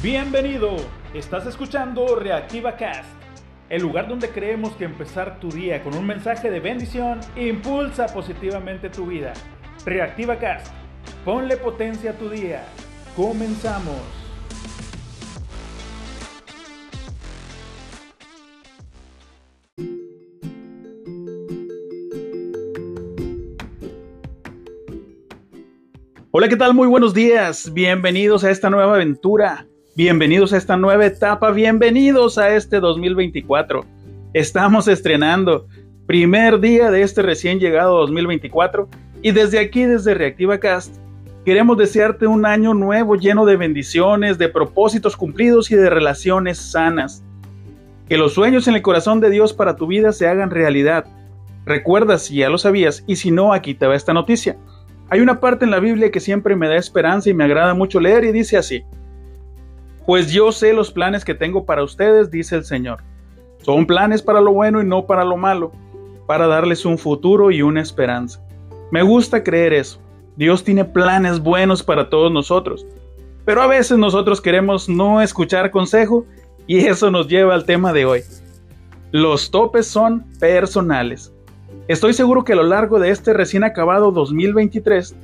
Bienvenido, estás escuchando Reactiva Cast, el lugar donde creemos que empezar tu día con un mensaje de bendición impulsa positivamente tu vida. Reactiva Cast, ponle potencia a tu día. Comenzamos. Hola, ¿qué tal? Muy buenos días. Bienvenidos a esta nueva aventura. Bienvenidos a esta nueva etapa, bienvenidos a este 2024. Estamos estrenando primer día de este recién llegado 2024 y desde aquí, desde Reactiva Cast, queremos desearte un año nuevo lleno de bendiciones, de propósitos cumplidos y de relaciones sanas. Que los sueños en el corazón de Dios para tu vida se hagan realidad. Recuerda si ya lo sabías y si no, aquí te va esta noticia. Hay una parte en la Biblia que siempre me da esperanza y me agrada mucho leer y dice así. Pues yo sé los planes que tengo para ustedes, dice el Señor. Son planes para lo bueno y no para lo malo, para darles un futuro y una esperanza. Me gusta creer eso. Dios tiene planes buenos para todos nosotros. Pero a veces nosotros queremos no escuchar consejo y eso nos lleva al tema de hoy. Los topes son personales. Estoy seguro que a lo largo de este recién acabado 2023,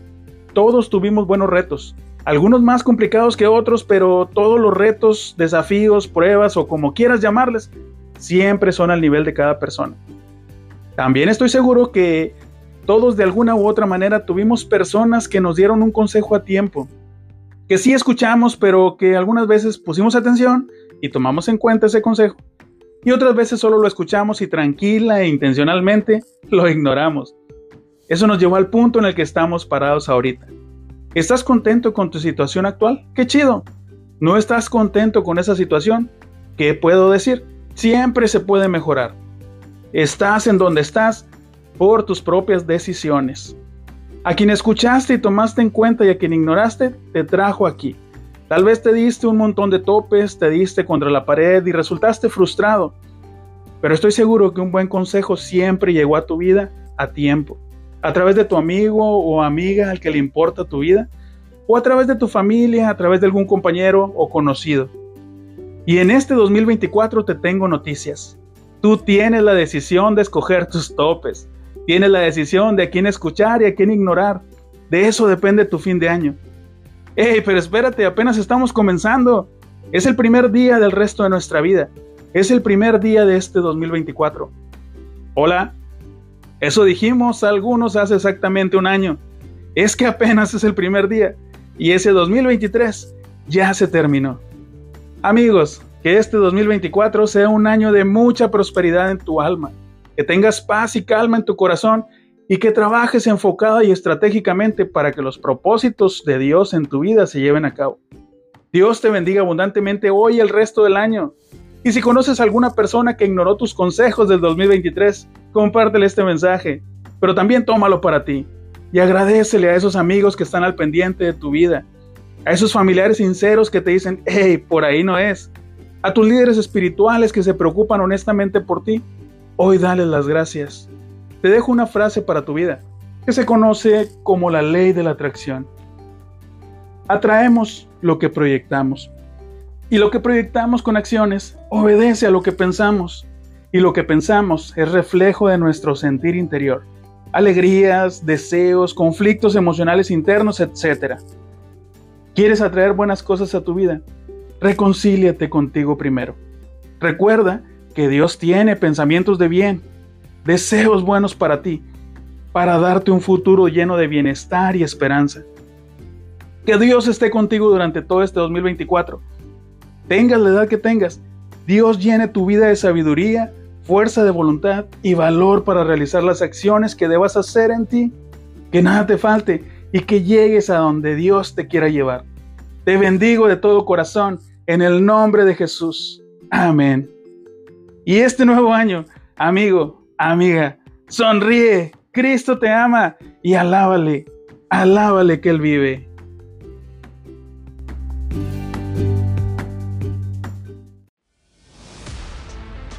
todos tuvimos buenos retos, algunos más complicados que otros, pero todos los retos, desafíos, pruebas o como quieras llamarles, siempre son al nivel de cada persona. También estoy seguro que todos de alguna u otra manera tuvimos personas que nos dieron un consejo a tiempo, que sí escuchamos, pero que algunas veces pusimos atención y tomamos en cuenta ese consejo, y otras veces solo lo escuchamos y tranquila e intencionalmente lo ignoramos. Eso nos llevó al punto en el que estamos parados ahorita. ¿Estás contento con tu situación actual? ¡Qué chido! ¿No estás contento con esa situación? ¿Qué puedo decir? Siempre se puede mejorar. Estás en donde estás por tus propias decisiones. A quien escuchaste y tomaste en cuenta y a quien ignoraste, te trajo aquí. Tal vez te diste un montón de topes, te diste contra la pared y resultaste frustrado. Pero estoy seguro que un buen consejo siempre llegó a tu vida a tiempo a través de tu amigo o amiga al que le importa tu vida, o a través de tu familia, a través de algún compañero o conocido. Y en este 2024 te tengo noticias. Tú tienes la decisión de escoger tus topes. Tienes la decisión de a quién escuchar y a quién ignorar. De eso depende tu fin de año. ¡Ey, pero espérate! Apenas estamos comenzando. Es el primer día del resto de nuestra vida. Es el primer día de este 2024. Hola, eso dijimos algunos hace exactamente un año. Es que apenas es el primer día y ese 2023 ya se terminó. Amigos, que este 2024 sea un año de mucha prosperidad en tu alma, que tengas paz y calma en tu corazón y que trabajes enfocada y estratégicamente para que los propósitos de Dios en tu vida se lleven a cabo. Dios te bendiga abundantemente hoy y el resto del año. Y si conoces alguna persona que ignoró tus consejos del 2023, compártele este mensaje, pero también tómalo para ti y agradecele a esos amigos que están al pendiente de tu vida, a esos familiares sinceros que te dicen, hey, por ahí no es, a tus líderes espirituales que se preocupan honestamente por ti, hoy dale las gracias. Te dejo una frase para tu vida, que se conoce como la ley de la atracción. Atraemos lo que proyectamos. Y lo que proyectamos con acciones obedece a lo que pensamos. Y lo que pensamos es reflejo de nuestro sentir interior. Alegrías, deseos, conflictos emocionales internos, etc. ¿Quieres atraer buenas cosas a tu vida? Reconcíliate contigo primero. Recuerda que Dios tiene pensamientos de bien, deseos buenos para ti, para darte un futuro lleno de bienestar y esperanza. Que Dios esté contigo durante todo este 2024 tengas la edad que tengas, Dios llene tu vida de sabiduría, fuerza de voluntad y valor para realizar las acciones que debas hacer en ti, que nada te falte y que llegues a donde Dios te quiera llevar. Te bendigo de todo corazón en el nombre de Jesús. Amén. Y este nuevo año, amigo, amiga, sonríe, Cristo te ama y alábale, alábale que Él vive.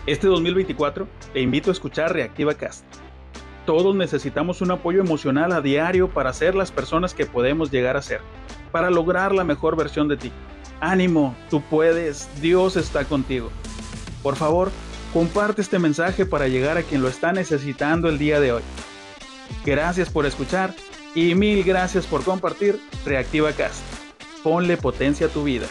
Este 2024 te invito a escuchar Reactiva Cast. Todos necesitamos un apoyo emocional a diario para ser las personas que podemos llegar a ser, para lograr la mejor versión de ti. Ánimo, tú puedes, Dios está contigo. Por favor, comparte este mensaje para llegar a quien lo está necesitando el día de hoy. Gracias por escuchar y mil gracias por compartir Reactiva Cast. Ponle potencia a tu vida.